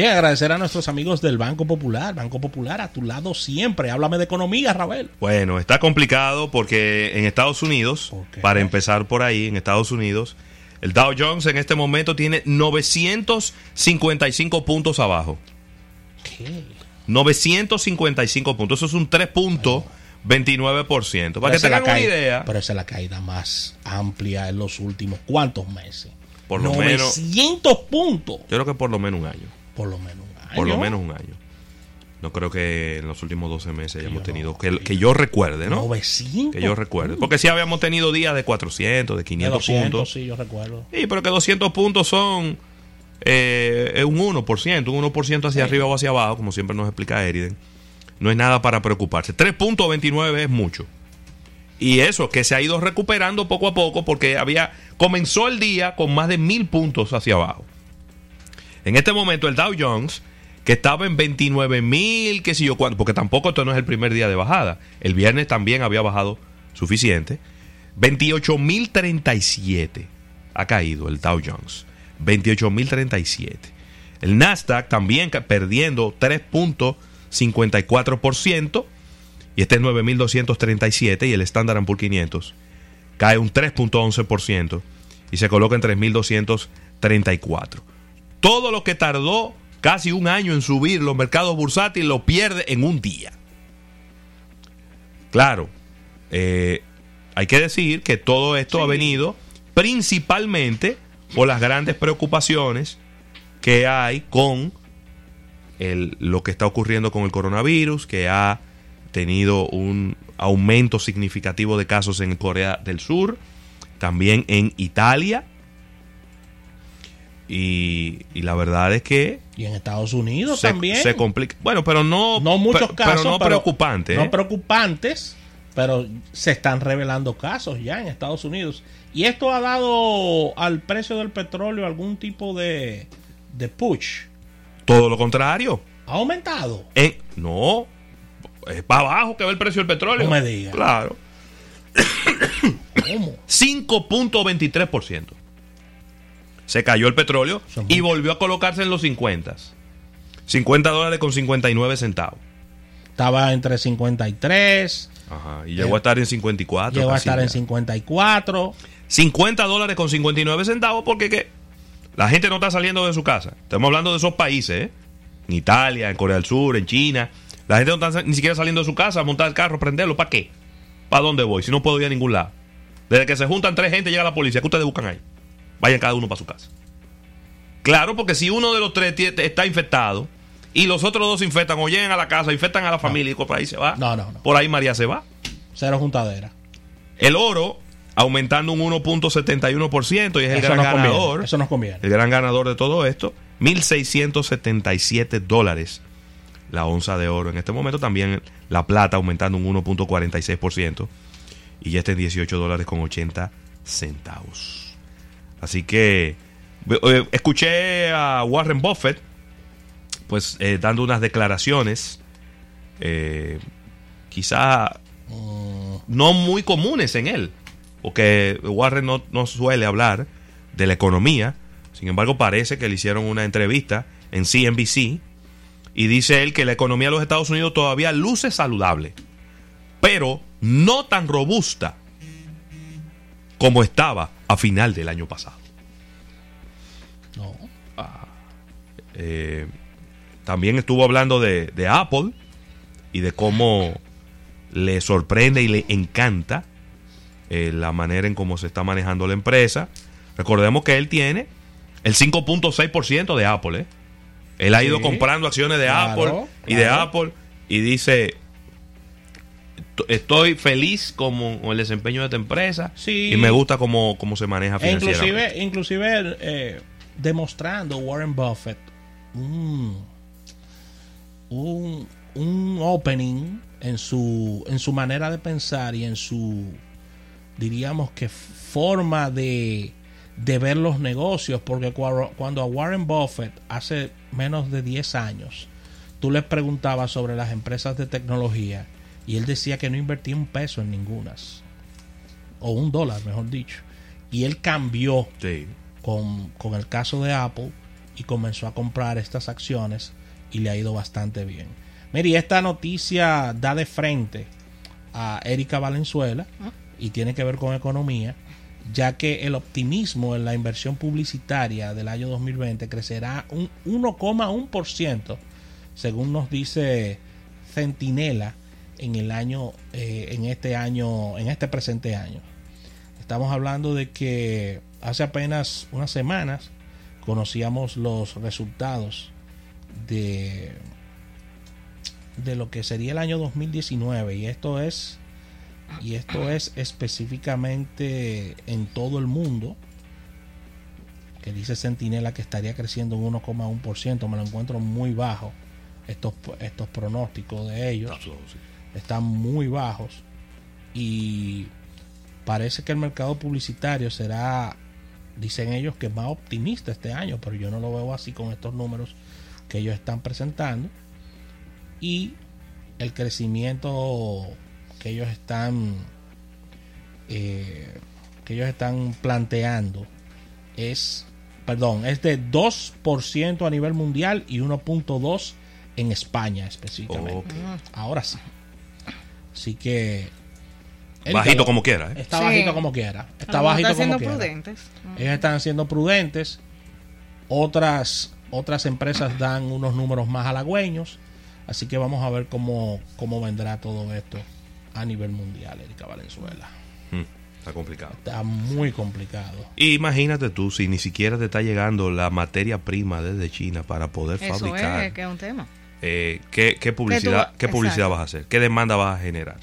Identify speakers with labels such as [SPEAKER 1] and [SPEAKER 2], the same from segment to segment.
[SPEAKER 1] Bien, agradecer a nuestros amigos del Banco Popular. Banco Popular, a tu lado siempre. Háblame de economía, Rabel.
[SPEAKER 2] Bueno, está complicado porque en Estados Unidos, para empezar por ahí, en Estados Unidos, el Dow Jones en este momento tiene 955 puntos abajo. ¿Qué? 955 puntos. Eso es un 3.29%. Para que tengan una idea.
[SPEAKER 1] Pero esa es la caída más amplia en los últimos cuántos meses.
[SPEAKER 2] Por lo 900
[SPEAKER 1] puntos.
[SPEAKER 2] Yo creo que por lo menos un año.
[SPEAKER 1] Por lo menos un año.
[SPEAKER 2] Por lo menos un año. No creo que en los últimos 12 meses hayamos tenido, que, que, yo recuerde, ¿no?
[SPEAKER 1] 900.
[SPEAKER 2] Que yo recuerde. Porque sí habíamos tenido días de 400, de 500 puntos.
[SPEAKER 1] Sí, yo recuerdo.
[SPEAKER 2] Sí, pero que 200 puntos son eh, un 1%, un 1% hacia arriba o hacia abajo, como siempre nos explica Eriden. No es nada para preocuparse. 3.29 es mucho. Y eso, que se ha ido recuperando poco a poco porque había comenzó el día con más de mil puntos hacia abajo. En este momento el Dow Jones, que estaba en 29 mil, qué sé yo cuánto, porque tampoco esto no es el primer día de bajada. El viernes también había bajado suficiente. 28 mil 37 ha caído el Dow Jones. 28 mil 37. El Nasdaq también perdiendo 3.54% y este es 9.237 y el Standard Poor's 500 cae un 3.11% y se coloca en 3.234 todo lo que tardó casi un año en subir los mercados bursátiles lo pierde en un día. Claro, eh, hay que decir que todo esto ha venido principalmente por las grandes preocupaciones que hay con lo que está ocurriendo con el coronavirus, que ha tenido un aumento significativo de casos en Corea del Sur, también en Italia, y, la verdad es que.
[SPEAKER 1] Y en Estados Unidos también.
[SPEAKER 2] Se complica. Bueno, pero no.
[SPEAKER 1] No muchos casos.
[SPEAKER 2] Pero no preocupantes.
[SPEAKER 1] No ¿eh? preocupantes, pero se están revelando casos ya en Estados Unidos. Y esto ha dado al precio del petróleo algún tipo de, de push.
[SPEAKER 2] Todo lo contrario.
[SPEAKER 1] ¿Ha aumentado?
[SPEAKER 2] no. Es para abajo que va el precio del petróleo.
[SPEAKER 1] No me digas.
[SPEAKER 2] Claro. ¿Cómo? 5.23% se cayó el petróleo y volvió a colocarse en los 50. 50 dólares con 59 centavos.
[SPEAKER 1] Estaba entre 53.
[SPEAKER 2] Ajá, y llegó a estar en 54.
[SPEAKER 1] Llegó a estar en 54.
[SPEAKER 2] 50 dólares con 59 centavos porque ¿qué? la gente no está saliendo de su casa. Estamos hablando de esos países, ¿eh? En Italia, en Corea del Sur, en China. La gente no está ni siquiera saliendo de su casa, montar el carro, prenderlo. ¿Para qué? ¿Para dónde voy? Si no puedo ir a ningún lado. Desde que se juntan tres gente llega la policía. ¿Qué ustedes buscan ahí? Vayan cada uno para su casa. Claro, porque si uno de los tres está infectado y los otros dos se infectan o llegan a la casa, infectan a la familia y por ahí se va.
[SPEAKER 1] No, no, no.
[SPEAKER 2] Por ahí María se va.
[SPEAKER 1] Cero juntadera.
[SPEAKER 2] El oro aumentando un 1.71% y es el gran ganador.
[SPEAKER 1] Eso nos conviene.
[SPEAKER 2] El gran ganador de todo esto. 1.677 dólares la onza de oro. En este momento también la plata aumentando un 1.46% y ya está en 18 dólares con 80 centavos. Así que eh, escuché a Warren Buffett, pues eh, dando unas declaraciones, eh, quizá no muy comunes en él, porque Warren no, no suele hablar de la economía. Sin embargo, parece que le hicieron una entrevista en CNBC y dice él que la economía de los Estados Unidos todavía luce saludable, pero no tan robusta como estaba a final del año pasado.
[SPEAKER 1] No.
[SPEAKER 2] Ah, eh, también estuvo hablando de, Apple y de cómo le sorprende y le encanta eh, la manera en cómo se está manejando la empresa. Recordemos que él tiene el 5.6% de Apple. ¿eh? Él ha ido comprando acciones de Apple y de Apple y dice, estoy feliz con el desempeño de esta empresa y me gusta cómo, cómo se maneja
[SPEAKER 1] e financieramente. inclusive, inclusive eh, demostrando Warren Buffett un, un, opening en su, en su manera de pensar y en su diríamos que forma de, de ver los negocios, porque cuando, a Warren Buffett hace menos de 10 años, tú le preguntabas sobre las empresas de tecnología y él decía que no invertía un peso en ningunas, o un dólar, mejor dicho. Y él cambió
[SPEAKER 2] Sí.
[SPEAKER 1] con, con el caso de Apple y comenzó a comprar estas acciones y le ha ido bastante bien. Mire, esta noticia da de frente a Erika Valenzuela y tiene que ver con economía, ya que el optimismo en la inversión publicitaria del año 2020 crecerá un 1,1%, según nos dice Centinela en el año, eh, en este año, en este presente año. Estamos hablando de que hace apenas unas semanas conocíamos los resultados de de lo que sería el año 2019 y esto es y esto es específicamente en todo el mundo que dice Centinela que estaría creciendo un 1,1%, me lo encuentro muy bajo estos estos pronósticos de ellos están muy bajos y parece que el mercado publicitario será, dicen ellos, que más optimista este año, pero yo no lo veo así con estos números que ellos están presentando. Y el crecimiento que ellos están eh, que ellos están planteando es perdón es de 2% a nivel mundial y 1.2 en España específicamente. Ahora sí así que
[SPEAKER 2] Bajito
[SPEAKER 1] Erika,
[SPEAKER 2] como quiera, ¿eh?
[SPEAKER 1] está
[SPEAKER 3] Sí.
[SPEAKER 1] bajito como quiera está
[SPEAKER 3] Algunos
[SPEAKER 1] bajito
[SPEAKER 3] están siendo
[SPEAKER 1] como quiera
[SPEAKER 3] prudentes.
[SPEAKER 1] ellos están siendo prudentes otras otras empresas dan unos números más halagüeños así que vamos a ver cómo, cómo vendrá todo esto a nivel mundial Erika Valenzuela
[SPEAKER 2] Mm, Está complicado.
[SPEAKER 1] está muy complicado
[SPEAKER 2] Imagínate tú si ni siquiera te está llegando la materia prima desde China para poder
[SPEAKER 3] Eso
[SPEAKER 2] fabricar.
[SPEAKER 3] es que es un tema.
[SPEAKER 2] Eh, ¿qué, qué publicidad, ¿Qué publicidad vas a hacer? ¿Qué demanda vas a generar?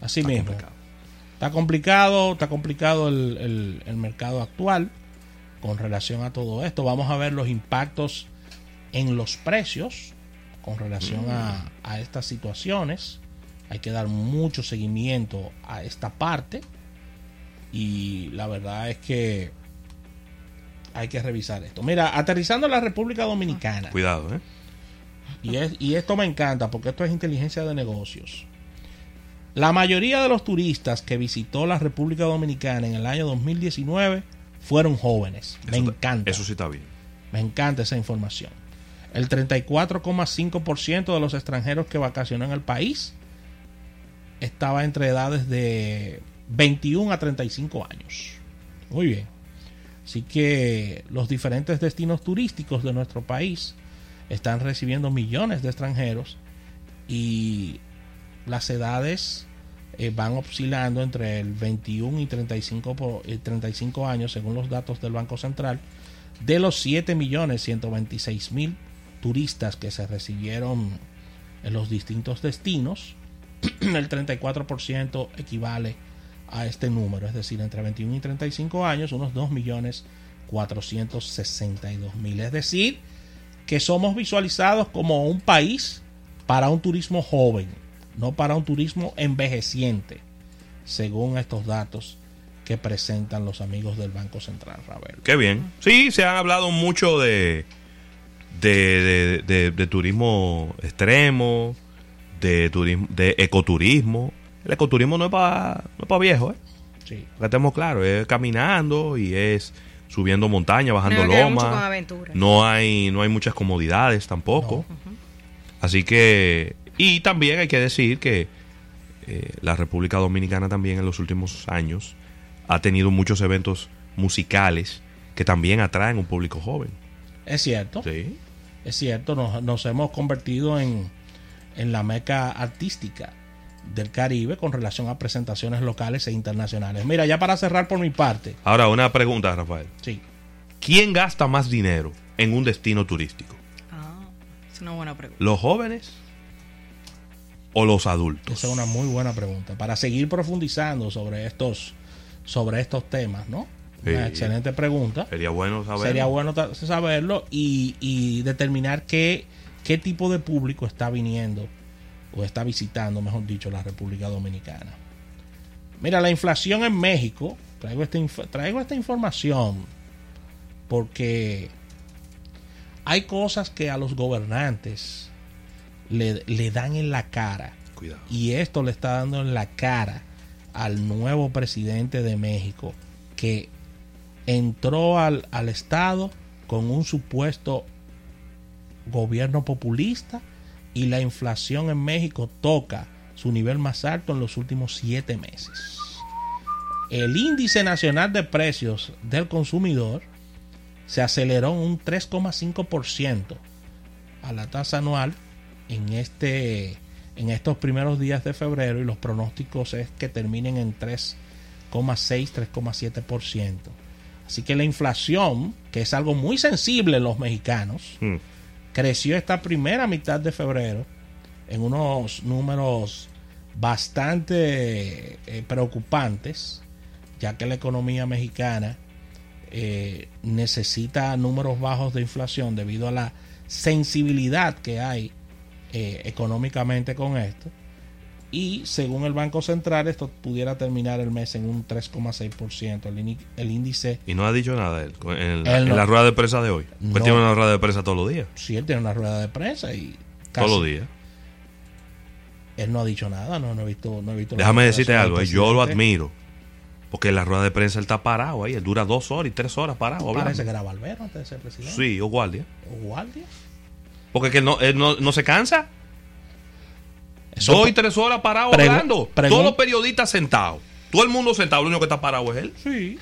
[SPEAKER 1] así
[SPEAKER 2] Está
[SPEAKER 1] mismo
[SPEAKER 2] complicado.
[SPEAKER 1] está complicado está complicado el, el- el mercado actual con relación a todo esto vamos a ver los impactos en los precios con relación a, a estas situaciones hay que dar mucho seguimiento a esta parte y la verdad es que hay que revisar esto mira aterrizando en la República Dominicana
[SPEAKER 2] Cuidado, ¿eh?
[SPEAKER 1] Y, es- y esto me encanta porque esto es inteligencia de negocios. La mayoría de los turistas que visitó la República Dominicana en el año 2019 fueron jóvenes. Me encanta.
[SPEAKER 2] Eso sí está bien.
[SPEAKER 1] Me encanta esa información. El 34,5% de los extranjeros que vacacionó en el país estaba entre edades de 21 a 35 años. Muy bien. Así que los diferentes destinos turísticos de nuestro país están recibiendo millones de extranjeros y las edades eh, van oscilando entre el 21 y 35, por- eh, 35 años según los datos del Banco Central de los 7 millones 126 mil turistas que se recibieron en los distintos destinos el 34% equivale a este número, es decir, entre 21 y 35 años, unos 2 millones 462 mil. Es decir, que somos visualizados como un país para un turismo joven, no para un turismo envejeciente, según estos datos que presentan los amigos del Banco Central, Ravel.
[SPEAKER 2] Qué bien. Sí, se ha hablado mucho de, de, de, de- de turismo extremo, de turismo, de ecoturismo. El ecoturismo no es para no es pa viejo, ¿eh?
[SPEAKER 1] Sí.
[SPEAKER 2] Que estemos claros, es caminando y es subiendo montaña, bajando
[SPEAKER 3] No,
[SPEAKER 2] loma.
[SPEAKER 3] aventura.
[SPEAKER 2] No hay, no hay muchas comodidades tampoco. Así que, y también hay que decir que eh, la República Dominicana también en los últimos años ha tenido muchos eventos musicales que también atraen un público joven.
[SPEAKER 1] Es cierto.
[SPEAKER 2] Sí.
[SPEAKER 1] Es cierto, nos, nos hemos convertido en, en la meca artística del Caribe con relación a presentaciones locales e internacionales. Mira, ya para cerrar por mi parte,
[SPEAKER 2] Ahora, una pregunta, Rafael.
[SPEAKER 1] sí,
[SPEAKER 2] ¿Quién gasta más dinero en un destino turístico?
[SPEAKER 3] Ah, es una buena pregunta.
[SPEAKER 2] ¿Los jóvenes o los adultos?
[SPEAKER 1] esa es una muy buena pregunta. Para seguir profundizando sobre estos, sobre estos temas, ¿no? Una
[SPEAKER 2] Sí.
[SPEAKER 1] excelente pregunta.
[SPEAKER 2] Sería bueno saber.
[SPEAKER 1] Sería bueno saberlo y, y determinar qué, qué tipo de público está viniendo o está visitando, mejor dicho, la República Dominicana. Mira, la inflación en México, traigo esta, inf- traigo esta información porque hay cosas que a los gobernantes le, le dan en la cara
[SPEAKER 2] Cuidado.
[SPEAKER 1] y esto le está dando en la cara al nuevo presidente de México que entró al, al Estado con un supuesto gobierno populista y la inflación en México toca su nivel más alto en los últimos siete meses. El índice nacional de precios del consumidor se aceleró un 3,5% a la tasa anual en este en estos primeros días de febrero y los pronósticos es que terminen en 3,6 3,7%. Así que la inflación, que es algo muy sensible en los mexicanos,
[SPEAKER 2] Hmm.
[SPEAKER 1] Creció esta primera mitad de febrero en unos números bastante eh, preocupantes, ya que la economía mexicana eh, necesita números bajos de inflación debido a la sensibilidad que hay eh, económicamente con esto. Y según el Banco Central, esto pudiera terminar el mes en un 3,6%. El, índice,
[SPEAKER 2] Y no ha dicho nada él en, el-
[SPEAKER 1] Él
[SPEAKER 2] en
[SPEAKER 1] no.
[SPEAKER 2] la rueda de prensa de hoy.
[SPEAKER 1] No.
[SPEAKER 2] tiene una rueda de prensa todos los días.
[SPEAKER 1] si él tiene una rueda de prensa y casi-
[SPEAKER 2] Todos los días.
[SPEAKER 1] él no ha dicho nada, no, no he visto, no he visto
[SPEAKER 2] Déjame decirte algo, eh, yo lo admiro. Porque en la rueda de prensa él está parado ahí. Él dura dos horas y tres horas parado hablando.
[SPEAKER 1] Parece que era Valverde antes de ser presidente.
[SPEAKER 2] Sí, o guardia.
[SPEAKER 1] O guardia.
[SPEAKER 2] Porque que no, él no, no se cansa.
[SPEAKER 1] Eso
[SPEAKER 2] Dos y tres horas parado hablando. Todos los periodistas sentados. Todo el mundo sentado. Lo único que está parado es él.
[SPEAKER 1] Sí.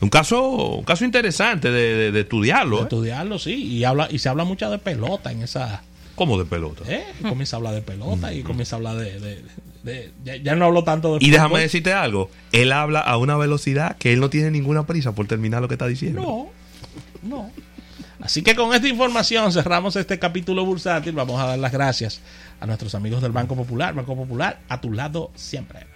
[SPEAKER 2] Un caso, un caso interesante de, de- de estudiarlo. ¿eh?
[SPEAKER 1] Estudiarlo, sí. Y habla y se habla mucho de pelota en esa.
[SPEAKER 2] Como de pelota.
[SPEAKER 1] ¿eh? Y comienza a hablar de pelota y comienza a hablar de. de- de- ya, ya no hablo tanto de
[SPEAKER 2] Y déjame decirte algo. Él habla a una velocidad que él no tiene ninguna prisa por terminar lo que está diciendo.
[SPEAKER 1] No, no. Así que con esta información cerramos este capítulo bursátil. Vamos a dar las gracias a nuestros amigos del Banco Popular. Banco Popular, a tu lado siempre.